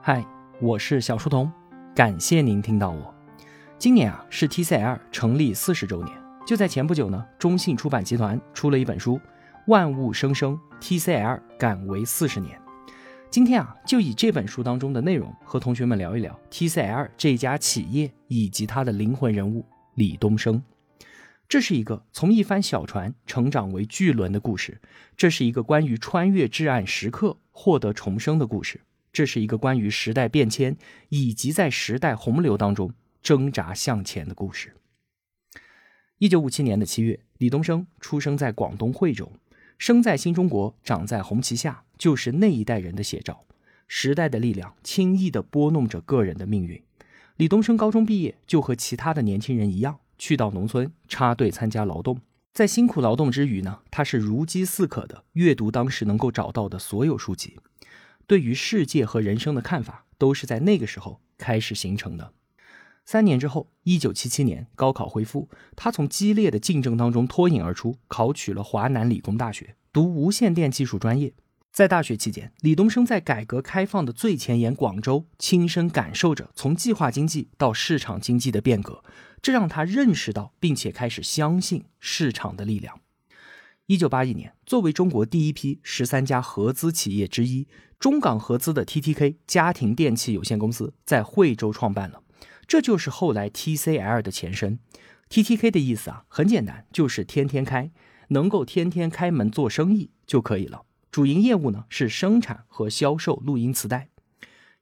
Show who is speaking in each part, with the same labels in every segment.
Speaker 1: 嗨，我是小书童，感谢您听到我。今年啊是 TCL 成立四十周年，就在前不久呢，中信出版集团出了一本书《万物生生：TCL 敢为四十年》。今天啊，就以这本书当中的内容和同学们聊一聊 TCL 这家企业以及它的灵魂人物李东生。这是一个从一帆小船成长为巨轮的故事，这是一个关于穿越至暗时刻获得重生的故事。这是一个关于时代变迁以及在时代洪流当中挣扎向前的故事。一九五七年的七月，李东生出生在广东惠州，生在新中国，长在红旗下，就是那一代人的写照。时代的力量轻易地拨弄着个人的命运。李东生高中毕业，就和其他的年轻人一样，去到农村插队参加劳动。在辛苦劳动之余呢，他是如饥似渴的阅读当时能够找到的所有书籍。对于世界和人生的看法，都是在那个时候开始形成的。三年之后，一九七七年高考恢复，他从激烈的竞争当中脱颖而出，考取了华南理工大学，读无线电技术专业。在大学期间，李东生在改革开放的最前沿广州，亲身感受着从计划经济到市场经济的变革，这让他认识到并且开始相信市场的力量。一九八一年，作为中国第一批十三家合资企业之一，中港合资的 TTK 家庭电器有限公司在惠州创办了，这就是后来 TCL 的前身。TTK 的意思啊，很简单，就是天天开，能够天天开门做生意就可以了。主营业务呢是生产和销售录音磁带。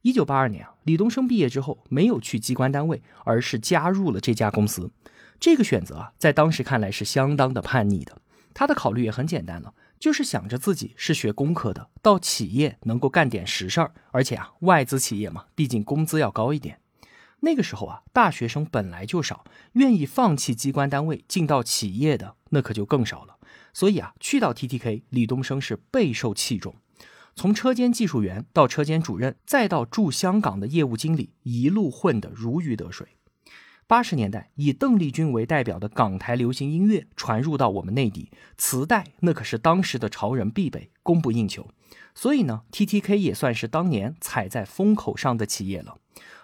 Speaker 1: 一九八二年啊，李东生毕业之后没有去机关单位，而是加入了这家公司。这个选择啊，在当时看来是相当的叛逆的。他的考虑也很简单了，就是想着自己是学工科的，到企业能够干点实事儿，而且啊，外资企业嘛，毕竟工资要高一点。那个时候啊，大学生本来就少，愿意放弃机关单位进到企业的那可就更少了。所以啊，去到 TTK，李东生是备受器重，从车间技术员到车间主任，再到驻香港的业务经理，一路混得如鱼得水。八十年代，以邓丽君为代表的港台流行音乐传入到我们内地，磁带那可是当时的潮人必备，供不应求。所以呢，TTK 也算是当年踩在风口上的企业了。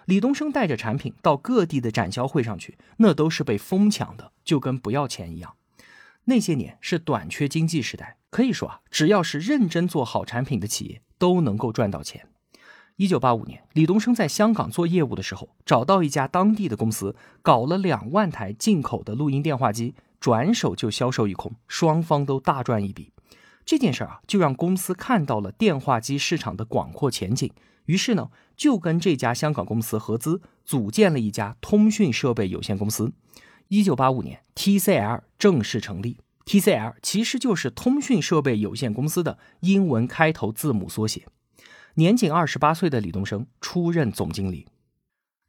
Speaker 1: 李东生带着产品到各地的展销会上去，那都是被疯抢的，就跟不要钱一样。那些年是短缺经济时代，可以说啊，只要是认真做好产品的企业，都能够赚到钱。一九八五年，李东生在香港做业务的时候，找到一家当地的公司，搞了两万台进口的录音电话机，转手就销售一空，双方都大赚一笔。这件事啊，就让公司看到了电话机市场的广阔前景，于是呢，就跟这家香港公司合资，组建了一家通讯设备有限公司。一九八五年，TCL 正式成立。TCL 其实就是通讯设备有限公司的英文开头字母缩写。年仅二十八岁的李东生出任总经理，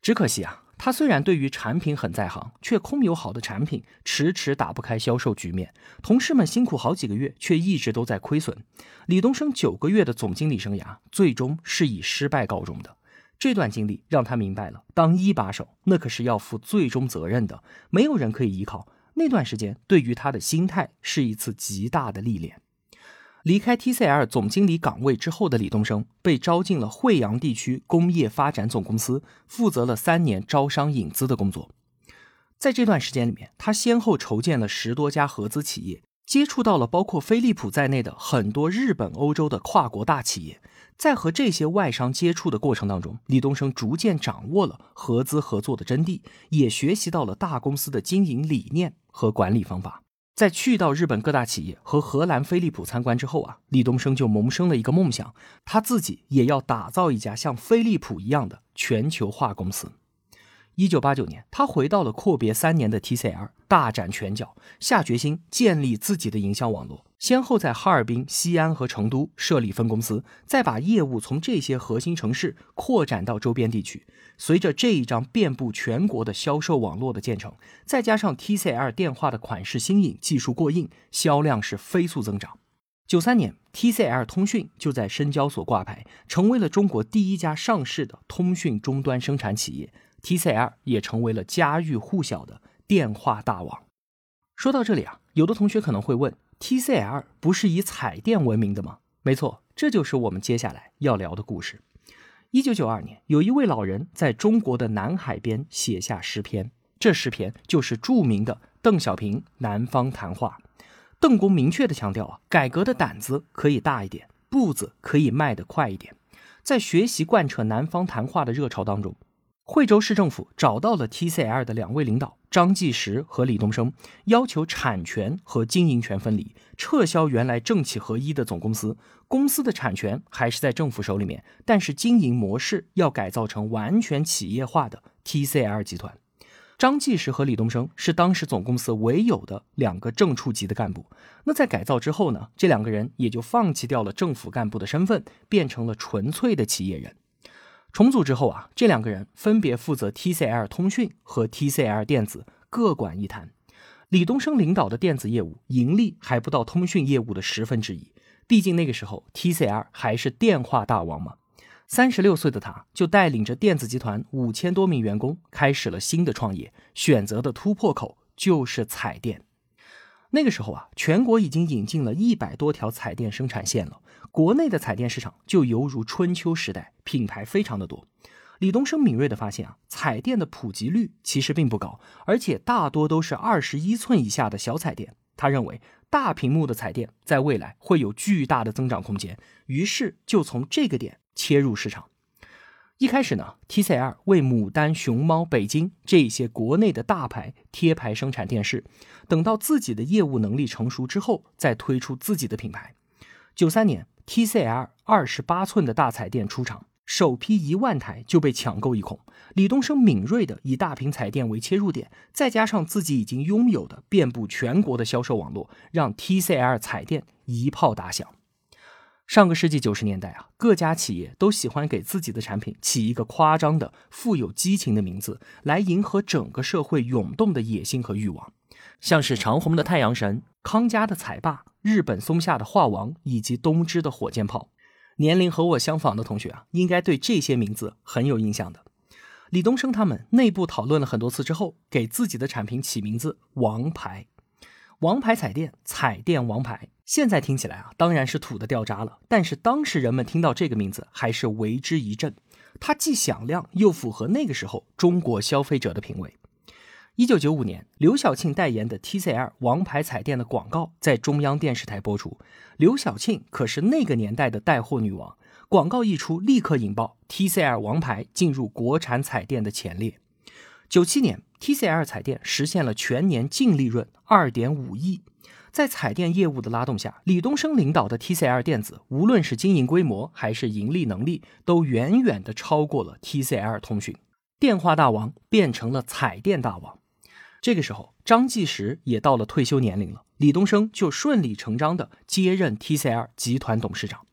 Speaker 1: 只可惜啊，他虽然对于产品很在行，却空有好的产品，迟迟打不开销售局面。同事们辛苦好几个月，却一直都在亏损。李东生九个月的总经理生涯，最终是以失败告终的。这段经历让他明白了，当一把手，那可是要负最终责任的，没有人可以依靠。那段时间对于他的心态是一次极大的历练。离开 TCL 总经理岗位之后的李东生被招进了惠阳地区工业发展总公司，负责了三年招商引资的工作。在这段时间里面，他先后筹建了十多家合资企业，接触到了包括飞利浦在内的很多日本、欧洲的跨国大企业。在和这些外商接触的过程当中，李东生逐渐掌握了合资合作的真谛，也学习到了大公司的经营理念和管理方法。在去到日本各大企业和荷兰飞利浦参观之后啊，李东生就萌生了一个梦想，他自己也要打造一家像飞利浦一样的全球化公司。一九八九年，他回到了阔别三年的 TCL，大展拳脚，下决心建立自己的营销网络。先后在哈尔滨、西安和成都设立分公司，再把业务从这些核心城市扩展到周边地区。随着这一张遍布全国的销售网络的建成，再加上 TCL 电话的款式新颖、技术过硬，销量是飞速增长。九三年，TCL 通讯就在深交所挂牌，成为了中国第一家上市的通讯终端生产企业。TCL 也成为了家喻户晓的电话大王。说到这里啊，有的同学可能会问：TCL 不是以彩电闻名的吗？没错，这就是我们接下来要聊的故事。一九九二年，有一位老人在中国的南海边写下诗篇，这诗篇就是著名的邓小平南方谈话。邓公明确的强调啊，改革的胆子可以大一点，步子可以迈得快一点。在学习贯彻南方谈话的热潮当中，惠州市政府找到了 TCL 的两位领导张继石和李东生，要求产权和经营权分离，撤销原来政企合一的总公司。公司的产权还是在政府手里面，但是经营模式要改造成完全企业化的 TCL 集团。张继石和李东生是当时总公司唯有的两个正处级的干部。那在改造之后呢，这两个人也就放弃掉了政府干部的身份，变成了纯粹的企业人。重组之后啊，这两个人分别负责 TCL 通讯和 TCL 电子，各管一摊。李东生领导的电子业务盈利还不到通讯业务的十分之一。毕竟那个时候，TCL 还是电话大王嘛。三十六岁的他，就带领着电子集团五千多名员工，开始了新的创业，选择的突破口就是彩电。那个时候啊，全国已经引进了一百多条彩电生产线了，国内的彩电市场就犹如春秋时代，品牌非常的多。李东生敏锐的发现啊，彩电的普及率其实并不高，而且大多都是二十一寸以下的小彩电。他认为。大屏幕的彩电在未来会有巨大的增长空间，于是就从这个点切入市场。一开始呢，TCL 为牡丹、熊猫、北京这些国内的大牌贴牌生产电视，等到自己的业务能力成熟之后，再推出自己的品牌。九三年，TCL 二十八寸的大彩电出厂。首批一万台就被抢购一空。李东生敏锐的以大屏彩电为切入点，再加上自己已经拥有的遍布全国的销售网络，让 TCL 彩电一炮打响。上个世纪九十年代啊，各家企业都喜欢给自己的产品起一个夸张的、富有激情的名字，来迎合整个社会涌动的野心和欲望，像是长虹的太阳神、康佳的彩霸、日本松下的画王以及东芝的火箭炮。年龄和我相仿的同学啊，应该对这些名字很有印象的。李东生他们内部讨论了很多次之后，给自己的产品起名字“王牌”，王牌彩电，彩电王牌。现在听起来啊，当然是土的掉渣了。但是当时人们听到这个名字，还是为之一振。它既响亮，又符合那个时候中国消费者的品味。一九九五年，刘晓庆代言的 TCL 王牌彩电的广告在中央电视台播出。刘晓庆可是那个年代的带货女王，广告一出，立刻引爆 TCL 王牌进入国产彩电的前列。九七年，TCL 彩电实现了全年净利润二点五亿。在彩电业务的拉动下，李东生领导的 TCL 电子，无论是经营规模还是盈利能力，都远远的超过了 TCL 通讯。电话大王变成了彩电大王。这个时候，张继时也到了退休年龄了，李东生就顺理成章的接任 TCL 集团董事长。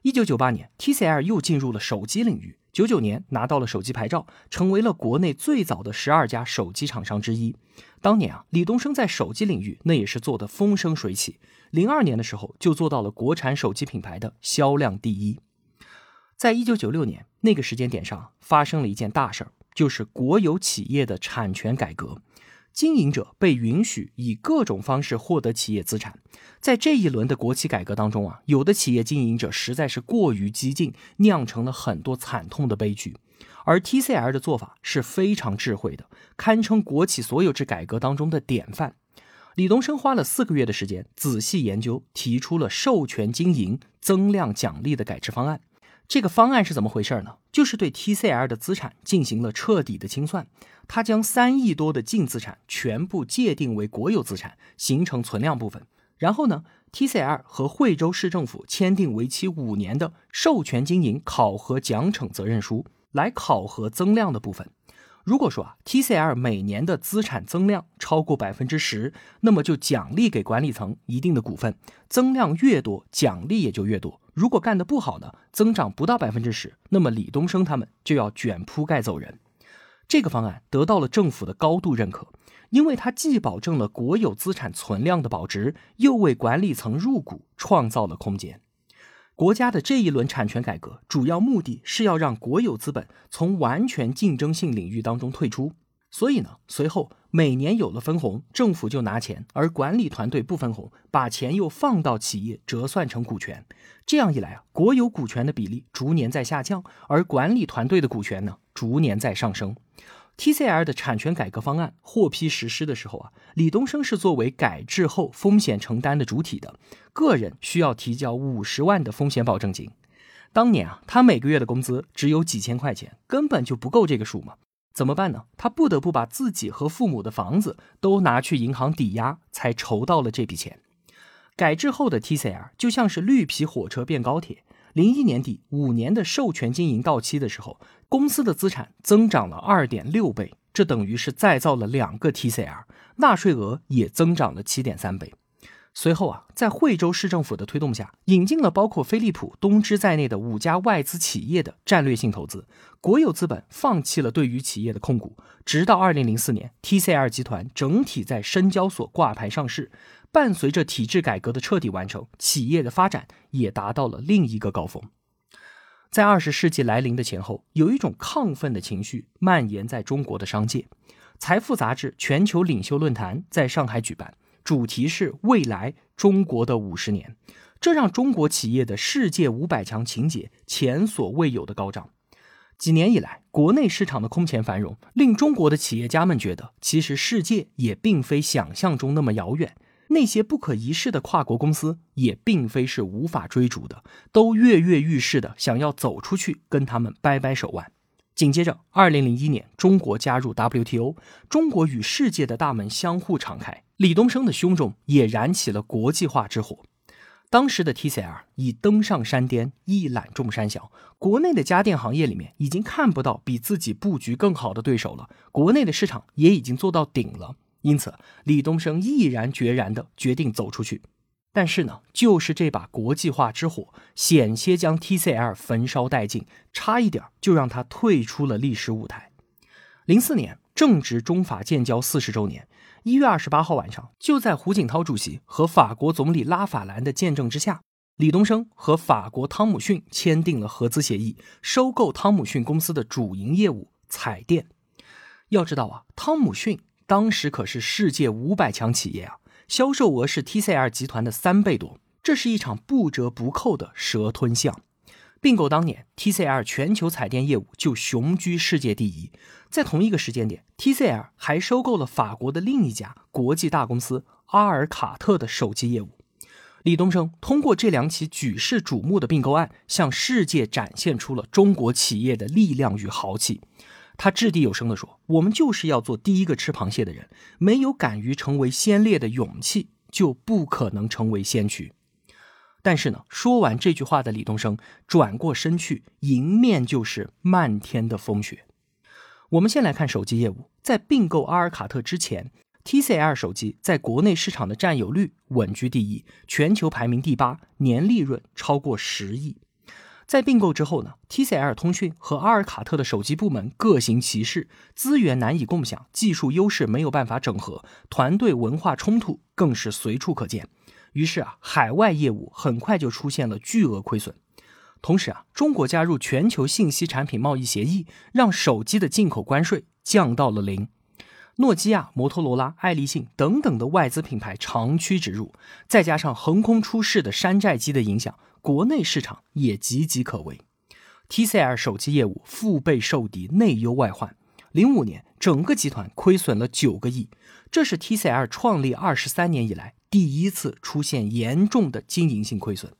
Speaker 1: 一九九八年，TCL 又进入了手机领域，九九年拿到了手机牌照，成为了国内最早的十二家手机厂商之一。当年啊，李东生在手机领域那也是做得风生水起，零二年的时候就做到了国产手机品牌的销量第一。在一九九六年那个时间点上，发生了一件大事儿，就是国有企业的产权改革。经营者被允许以各种方式获得企业资产，在这一轮的国企改革当中啊，有的企业经营者实在是过于激进，酿成了很多惨痛的悲剧。而 TCL 的做法是非常智慧的，堪称国企所有制改革当中的典范。李东生花了四个月的时间，仔细研究，提出了授权经营、增量奖励的改制方案。这个方案是怎么回事呢？就是对 TCL 的资产进行了彻底的清算，它将三亿多的净资产全部界定为国有资产，形成存量部分。然后呢，TCL 和惠州市政府签订为期五年的授权经营考核奖惩责任书，来考核增量的部分。如果说啊，TCL 每年的资产增量超过百分之十，那么就奖励给管理层一定的股份，增量越多，奖励也就越多。如果干得不好呢，增长不到百分之十，那么李东生他们就要卷铺盖走人。这个方案得到了政府的高度认可，因为它既保证了国有资产存量的保值，又为管理层入股创造了空间。国家的这一轮产权改革，主要目的是要让国有资本从完全竞争性领域当中退出，所以呢，随后每年有了分红，政府就拿钱，而管理团队不分红，把钱又放到企业折算成股权。这样一来啊，国有股权的比例逐年在下降，而管理团队的股权呢，逐年在上升。TCL 的产权改革方案获批实施的时候啊，李东生是作为改制后风险承担的主体的，个人需要提交五十万的风险保证金。当年啊，他每个月的工资只有几千块钱，根本就不够这个数嘛。怎么办呢？他不得不把自己和父母的房子都拿去银行抵押，才筹到了这笔钱。改制后的 TCL 就像是绿皮火车变高铁。零一年底，五年的授权经营到期的时候，公司的资产增长了二点六倍，这等于是再造了两个 TCL，纳税额也增长了七点三倍。随后啊，在惠州市政府的推动下，引进了包括飞利浦、东芝在内的五家外资企业的战略性投资，国有资本放弃了对于企业的控股。直到二零零四年，TCL 集团整体在深交所挂牌上市。伴随着体制改革的彻底完成，企业的发展也达到了另一个高峰。在二十世纪来临的前后，有一种亢奋的情绪蔓延在中国的商界。财富杂志全球领袖论坛在上海举办。主题是未来中国的五十年，这让中国企业的世界五百强情节前所未有的高涨。几年以来，国内市场的空前繁荣，令中国的企业家们觉得，其实世界也并非想象中那么遥远。那些不可一世的跨国公司，也并非是无法追逐的，都跃跃欲试的想要走出去，跟他们掰掰手腕。紧接着，二零零一年，中国加入 WTO，中国与世界的大门相互敞开。李东生的胸中也燃起了国际化之火。当时的 TCL 已登上山巅，一览众山小。国内的家电行业里面已经看不到比自己布局更好的对手了，国内的市场也已经做到顶了。因此，李东生毅然决然地决定走出去。但是呢，就是这把国际化之火，险些将 TCL 焚烧殆尽，差一点就让他退出了历史舞台。零四年正值中法建交四十周年。一月二十八号晚上，就在胡锦涛主席和法国总理拉法兰的见证之下，李东生和法国汤姆逊签订了合资协议，收购汤姆逊公司的主营业务彩电。要知道啊，汤姆逊当时可是世界五百强企业啊，销售额是 TCL 集团的三倍多，这是一场不折不扣的蛇吞象。并购当年，TCL 全球彩电业务就雄居世界第一。在同一个时间点，TCL 还收购了法国的另一家国际大公司阿尔卡特的手机业务。李东生通过这两起举世瞩目的并购案，向世界展现出了中国企业的力量与豪气。他掷地有声地说：“我们就是要做第一个吃螃蟹的人，没有敢于成为先烈的勇气，就不可能成为先驱。”但是呢，说完这句话的李东生转过身去，迎面就是漫天的风雪。我们先来看手机业务，在并购阿尔卡特之前，TCL 手机在国内市场的占有率稳居第一，全球排名第八，年利润超过十亿。在并购之后呢，TCL 通讯和阿尔卡特的手机部门各行其事，资源难以共享，技术优势没有办法整合，团队文化冲突更是随处可见。于是啊，海外业务很快就出现了巨额亏损。同时啊，中国加入全球信息产品贸易协议，让手机的进口关税降到了零。诺基亚、摩托罗拉、爱立信等等的外资品牌长驱直入，再加上横空出世的山寨机的影响，国内市场也岌岌可危。TCL 手机业务腹背受敌，内忧外患。零五年，整个集团亏损了九个亿，这是 TCL 创立二十三年以来。第一次出现严重的经营性亏损，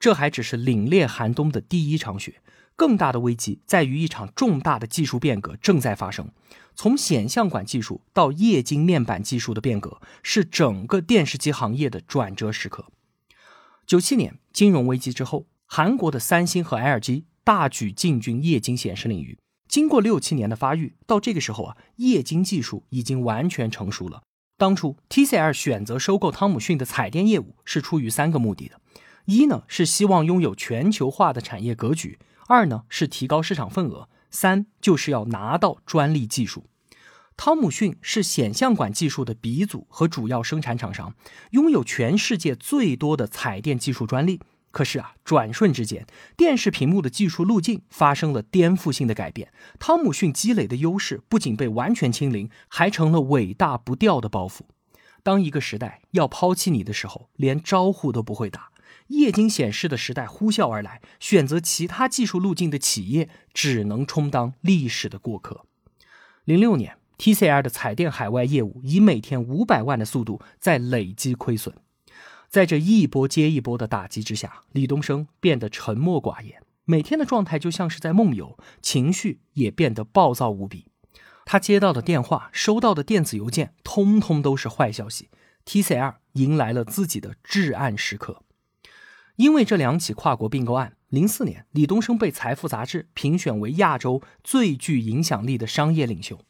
Speaker 1: 这还只是凛冽寒冬的第一场雪。更大的危机在于一场重大的技术变革正在发生。从显像管技术到液晶面板技术的变革，是整个电视机行业的转折时刻。九七年金融危机之后，韩国的三星和 LG 大举进军液晶显示领域。经过六七年的发育，到这个时候啊，液晶技术已经完全成熟了。当初 TCL 选择收购汤姆逊的彩电业务是出于三个目的的：一呢是希望拥有全球化的产业格局；二呢是提高市场份额；三就是要拿到专利技术。汤姆逊是显像管技术的鼻祖和主要生产厂商，拥有全世界最多的彩电技术专利，可是啊，转瞬之间，电视屏幕的技术路径发生了颠覆性的改变。汤姆逊积累的优势不仅被完全清零，还成了伟大不掉的包袱。当一个时代要抛弃你的时候，连招呼都不会打。液晶显示的时代呼啸而来，选择其他技术路径的企业只能充当历史的过客。零六年，TCL 的彩电海外业务以每天五百万的速度在累积亏损。在这一波接一波的打击之下，李东生变得沉默寡言，每天的状态就像是在梦游，情绪也变得暴躁无比。他接到的电话、收到的电子邮件，通通都是坏消息。TCL 迎来了自己的至暗时刻。因为这两起跨国并购案，零四年，李东生被《财富》杂志评选为亚洲最具影响力的商业领袖。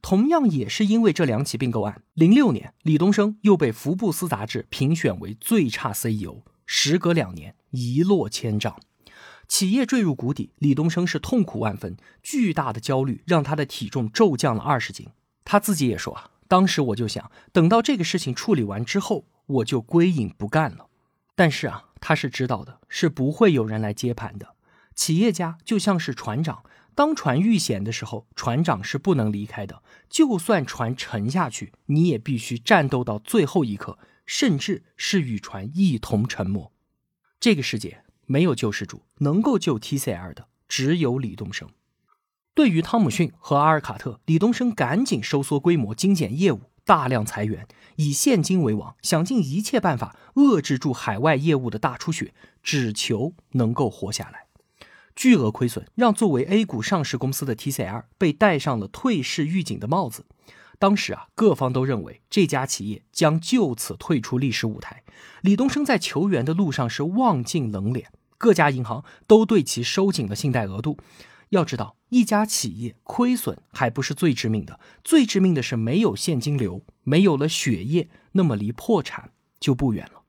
Speaker 1: 同样也是因为这两起并购案，零六年，李东生又被《福布斯》杂志评选为最差 CEO。时隔两年，一落千丈，企业坠入谷底，李东生是痛苦万分，巨大的焦虑让他的体重骤降了二十斤。他自己也说啊，当时我就想，等到这个事情处理完之后，我就归隐不干了。但是啊，他是知道的，是不会有人来接盘的。企业家就像是船长。当船遇险的时候，船长是不能离开的。就算船沉下去，你也必须战斗到最后一刻，甚至是与船一同沉没。这个世界没有救世主，能够救 TCL 的只有李东生。对于汤姆逊和阿尔卡特，李东生赶紧收缩规模，精简业务，大量裁员，以现金为王，想尽一切办法遏制住海外业务的大出血，只求能够活下来。巨额亏损让作为 A 股上市公司的 TCL 被戴上了退市预警的帽子。当时啊，各方都认为这家企业将就此退出历史舞台。李东生在求援的路上是望尽冷脸，各家银行都对其收紧了信贷额度。要知道，一家企业亏损还不是最致命的，最致命的是没有现金流，没有了血液，那么离破产就不远了。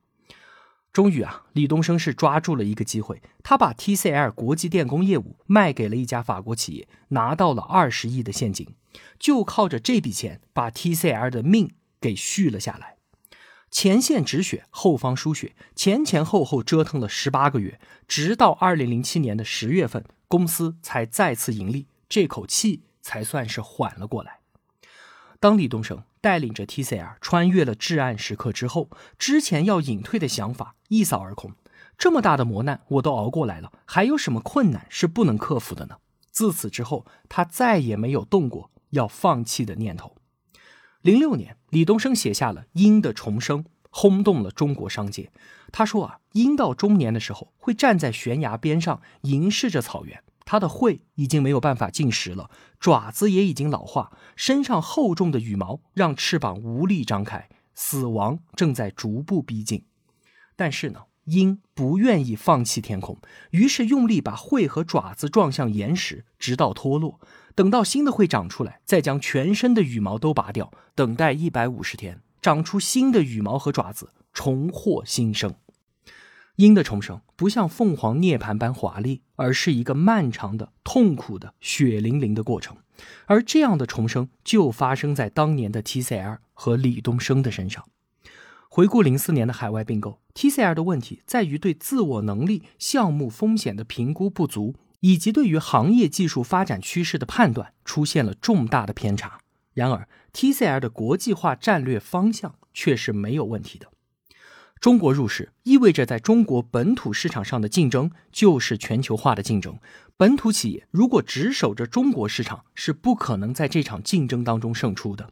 Speaker 1: 终于啊，李东生是抓住了一个机会，他把 TCL 国际电工业务卖给了一家法国企业，拿到了二十亿的现金，就靠着这笔钱把 TCL 的命给续了下来。前线止血，后方输血，前前后后折腾了十八个月，直到二零零七年的十月份，公司才再次盈利，这口气才算是缓了过来。当李东生。带领着 TCL 穿越了至暗时刻之后，之前要隐退的想法一扫而空。这么大的磨难我都熬过来了，还有什么困难是不能克服的呢？自此之后，他再也没有动过要放弃的念头。零六年，李东生写下了《鹰的重生》，轰动了中国商界。他说啊，鹰到中年的时候会站在悬崖边上，凝视着草原。它的喙已经没有办法进食了，爪子也已经老化，身上厚重的羽毛让翅膀无力张开，死亡正在逐步逼近。但是呢，鹰不愿意放弃天空，于是用力把喙和爪子撞向岩石，直到脱落。等到新的喙长出来，再将全身的羽毛都拔掉，等待一百五十天，长出新的羽毛和爪子，重获新生。鹰的重生不像凤凰涅槃般华丽，而是一个漫长的、痛苦的、血淋淋的过程。而这样的重生就发生在当年的 TCL 和李东生的身上。回顾零四年的海外并购，TCL 的问题在于对自我能力、项目风险的评估不足，以及对于行业技术发展趋势的判断出现了重大的偏差。然而，TCL 的国际化战略方向却是没有问题的。中国入市意味着在中国本土市场上的竞争就是全球化的竞争。本土企业如果只守着中国市场，是不可能在这场竞争当中胜出的。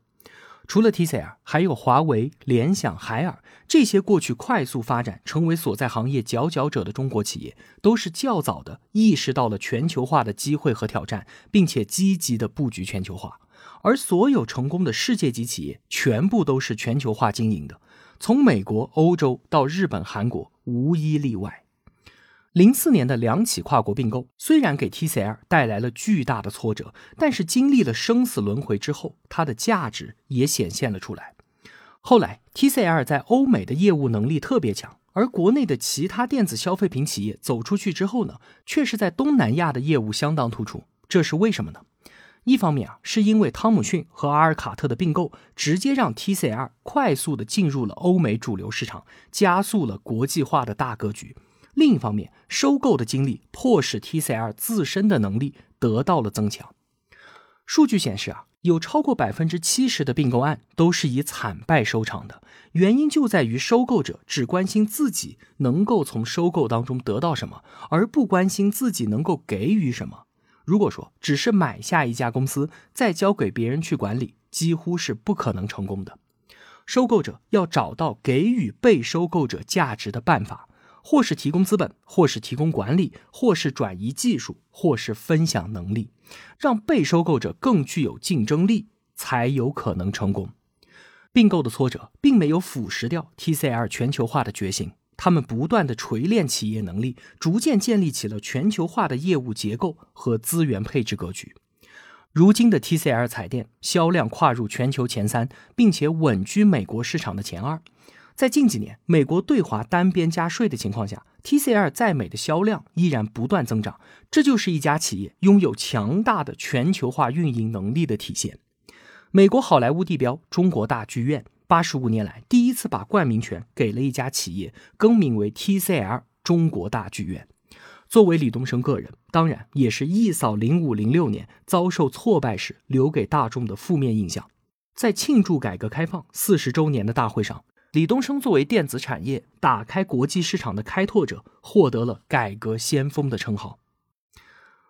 Speaker 1: 除了 TCL，还有华为、联想、海尔这些过去快速发展、成为所在行业佼佼者的中国企业，都是较早的意识到了全球化的机会和挑战，并且积极的布局全球化。而所有成功的世界级企业，全部都是全球化经营的。从美国、欧洲到日本、韩国，无一例外。零四年的两起跨国并购，虽然给 TCL 带来了巨大的挫折，但是经历了生死轮回之后，它的价值也显现了出来。后来，TCL 在欧美的业务能力特别强，而国内的其他电子消费品企业走出去之后呢，却是在东南亚的业务相当突出。这是为什么呢？一方面啊，是因为汤姆逊和阿尔卡特的并购，直接让 TCL 快速的进入了欧美主流市场，加速了国际化的大格局；另一方面，收购的经历迫使 TCL 自身的能力得到了增强。数据显示啊，有超过百分之七十的并购案都是以惨败收场的。原因就在于收购者只关心自己能够从收购当中得到什么，而不关心自己能够给予什么。如果说只是买下一家公司再交给别人去管理，几乎是不可能成功的。收购者要找到给予被收购者价值的办法。或是提供资本，或是提供管理，或是转移技术，或是分享能力，让被收购者更具有竞争力，才有可能成功。并购的挫折并没有腐蚀掉 TCL 全球化的决心，他们不断的锤炼企业能力，逐渐建立起了全球化的业务结构和资源配置格局。如今的 TCL 彩电销量跨入全球前三，并且稳居美国市场的前二。在近几年，美国对华单边加税的情况下，TCL 在美的销量依然不断增长，这就是一家企业拥有强大的全球化运营能力的体现。美国好莱坞地标中国大剧院，八十五年来第一次把冠名权给了一家企业，更名为 TCL 中国大剧院。作为李东生个人，当然也是一扫零五零六年遭受挫败时留给大众的负面印象。在庆祝改革开放四十周年的大会上。李东生作为电子产业打开国际市场的开拓者，获得了改革先锋的称号。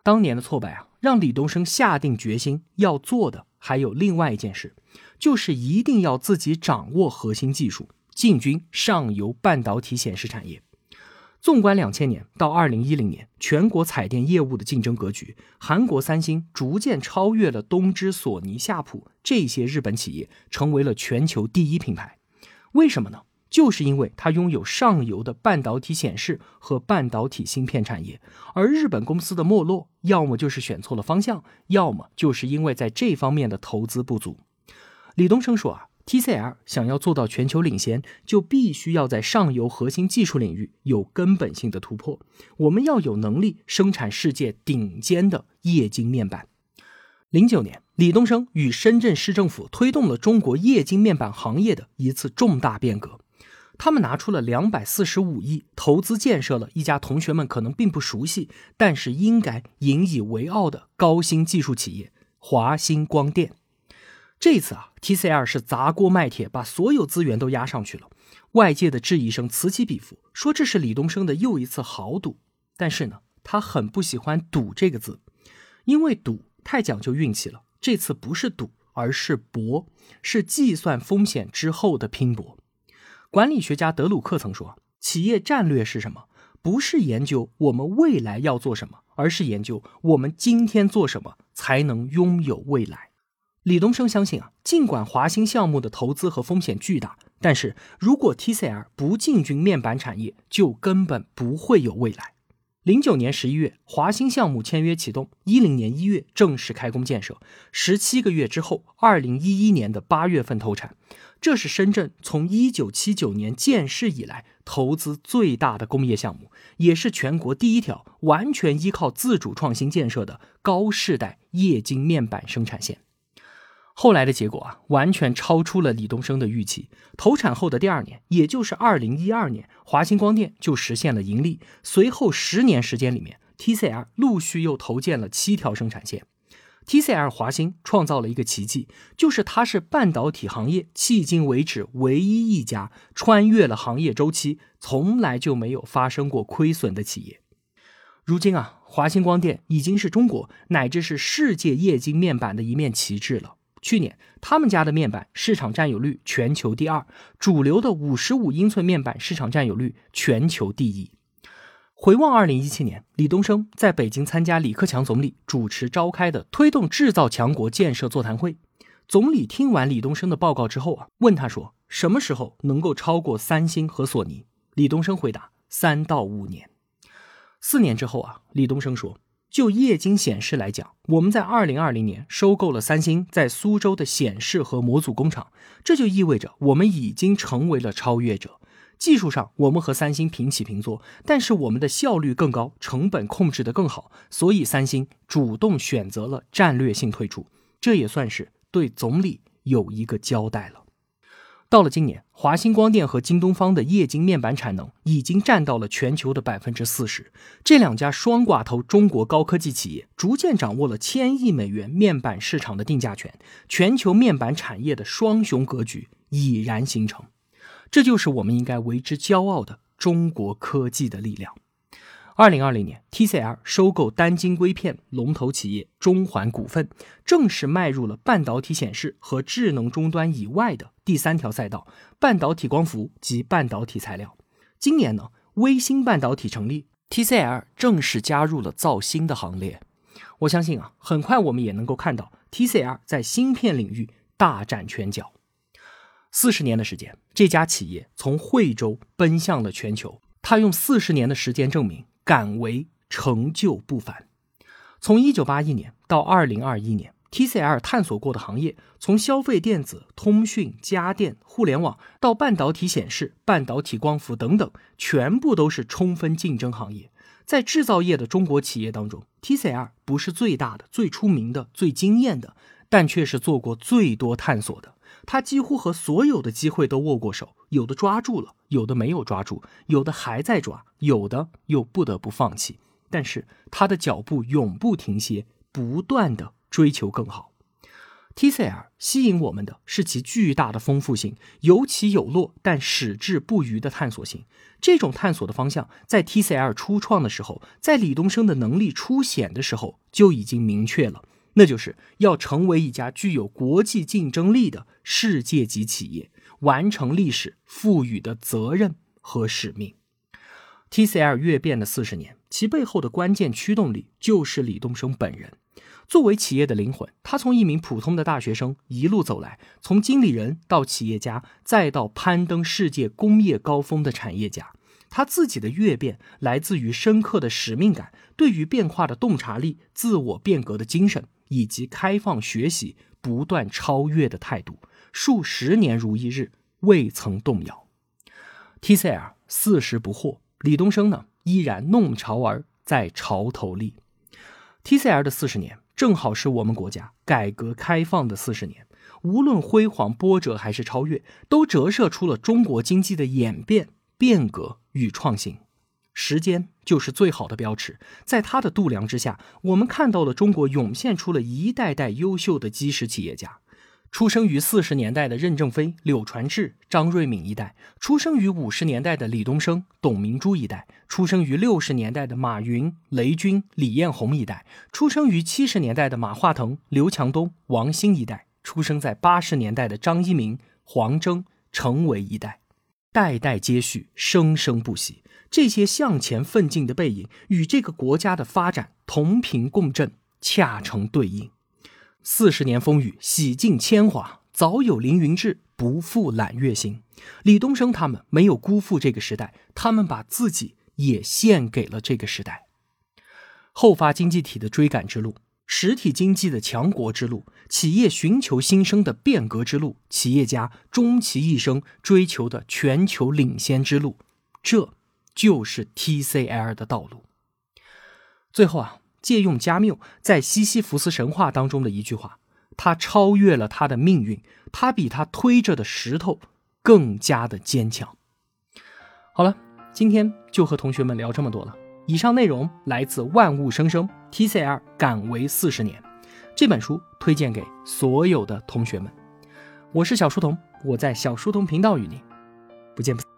Speaker 1: 当年的挫败啊，让李东生下定决心要做的还有另外一件事，就是一定要自己掌握核心技术，进军上游半导体显示产业。纵观两千年到二零一零年全国彩电业务的竞争格局，韩国三星逐渐超越了东芝、索尼、夏普这些日本企业，成为了全球第一品牌。为什么呢？就是因为它拥有上游的半导体显示和半导体芯片产业，而日本公司的没落，要么就是选错了方向，要么就是因为在这方面的投资不足。李东生说啊，TCL 想要做到全球领先，就必须要在上游核心技术领域有根本性的突破。我们要有能力生产世界顶尖的液晶面板。零九年，李东生与深圳市政府推动了中国液晶面板行业的一次重大变革。他们拿出了两百四十五亿投资建设了一家同学们可能并不熟悉，但是应该引以为傲的高新技术企业——华星光电。这次啊，TCL 是砸锅卖铁，把所有资源都压上去了。外界的质疑声此起彼伏，说这是李东生的又一次豪赌。但是呢，他很不喜欢“赌”这个字，因为赌。太讲究运气了，这次不是赌，而是搏，是计算风险之后的拼搏。管理学家德鲁克曾说：“企业战略是什么？不是研究我们未来要做什么，而是研究我们今天做什么才能拥有未来。”李东生相信啊，尽管华兴项目的投资和风险巨大，但是如果 TCL 不进军面板产业，就根本不会有未来。零九年十一月，华兴项目签约启动，一零年一月正式开工建设，十七个月之后，二零一一年的八月份投产。这是深圳从一九七九年建市以来投资最大的工业项目，也是全国第一条完全依靠自主创新建设的高世代液晶面板生产线。后来的结果啊，完全超出了李东生的预期。投产后的第二年，也就是二零一二年，华星光电就实现了盈利。随后十年时间里面，TCL 陆续又投建了七条生产线。TCL 华星创造了一个奇迹，就是它是半导体行业迄今为止唯一一家穿越了行业周期，从来就没有发生过亏损的企业。如今啊，华星光电已经是中国乃至是世界液晶面板的一面旗帜了。去年，他们家的面板市场占有率全球第二，主流的五十五英寸面板市场占有率全球第一。回望二零一七年，李东生在北京参加李克强总理主持召开的推动制造强国建设座谈会。总理听完李东生的报告之后啊，问他说：“什么时候能够超过三星和索尼？”李东生回答：“三到五年。”四年之后啊，李东生说。就液晶显示来讲，我们在二零二零年收购了三星在苏州的显示和模组工厂，这就意味着我们已经成为了超越者。技术上，我们和三星平起平坐，但是我们的效率更高，成本控制的更好，所以三星主动选择了战略性退出，这也算是对总理有一个交代了。到了今年，华星光电和京东方的液晶面板产能已经占到了全球的百分之四十。这两家双寡头中国高科技企业逐渐掌握了千亿美元面板市场的定价权，全球面板产业的双雄格局已然形成。这就是我们应该为之骄傲的中国科技的力量。二零二零年，TCL 收购单晶硅片龙头企业中环股份，正式迈入了半导体显示和智能终端以外的第三条赛道——半导体光伏及半导体材料。今年呢，微星半导体成立，TCL 正式加入了造芯的行列。我相信啊，很快我们也能够看到 TCL 在芯片领域大展拳脚。四十年的时间，这家企业从惠州奔向了全球，他用四十年的时间证明。敢为成就不凡。从一九八一年到二零二一年，TCL 探索过的行业，从消费电子、通讯、家电、互联网到半导体显示、半导体光伏等等，全部都是充分竞争行业。在制造业的中国企业当中，TCL 不是最大的、最出名的、最惊艳的，但却是做过最多探索的。他几乎和所有的机会都握过手，有的抓住了，有的没有抓住，有的还在抓，有的又不得不放弃。但是他的脚步永不停歇，不断的追求更好。TCL 吸引我们的是其巨大的丰富性，有起有落但矢志不渝的探索性。这种探索的方向，在 TCL 初创的时候，在李东生的能力初显的时候就已经明确了。那就是要成为一家具有国际竞争力的世界级企业，完成历史赋予的责任和使命。TCL 越变的四十年，其背后的关键驱动力就是李东生本人。作为企业的灵魂，他从一名普通的大学生一路走来，从经理人到企业家，再到攀登世界工业高峰的产业家。他自己的越变来自于深刻的使命感，对于变化的洞察力，自我变革的精神。以及开放学习、不断超越的态度，数十年如一日，未曾动摇。TCL 四十不惑，李东生呢依然弄潮儿在潮头立。TCL 的四十年，正好是我们国家改革开放的四十年。无论辉煌波折还是超越，都折射出了中国经济的演变、变革与创新。时间就是最好的标尺，在它的度量之下，我们看到了中国涌现出了一代代优秀的基石企业家。出生于四十年代的任正非、柳传志、张瑞敏一代，出生于五十年代的李东生、董明珠一代，出生于六十年代的马云、雷军、李彦宏一代，出生于七十年代的马化腾、刘强东、王兴一代，出生在八十年代的张一鸣、黄峥、程维一代，代代接续，生生不息。这些向前奋进的背影，与这个国家的发展同频共振，恰成对应。四十年风雨，洗尽铅华，早有凌云志，不负揽月星。李东生他们没有辜负这个时代，他们把自己也献给了这个时代。后发经济体的追赶之路，实体经济的强国之路，企业寻求新生的变革之路，企业家终其一生追求的全球领先之路，这。就是 TCL 的道路。最后啊，借用加缪在西西弗斯神话当中的一句话：“他超越了他的命运，他比他推着的石头更加的坚强。”好了，今天就和同学们聊这么多了。以上内容来自万物生生 TCL 敢为四十年这本书，推荐给所有的同学们。我是小书童，我在小书童频道与您不见不散。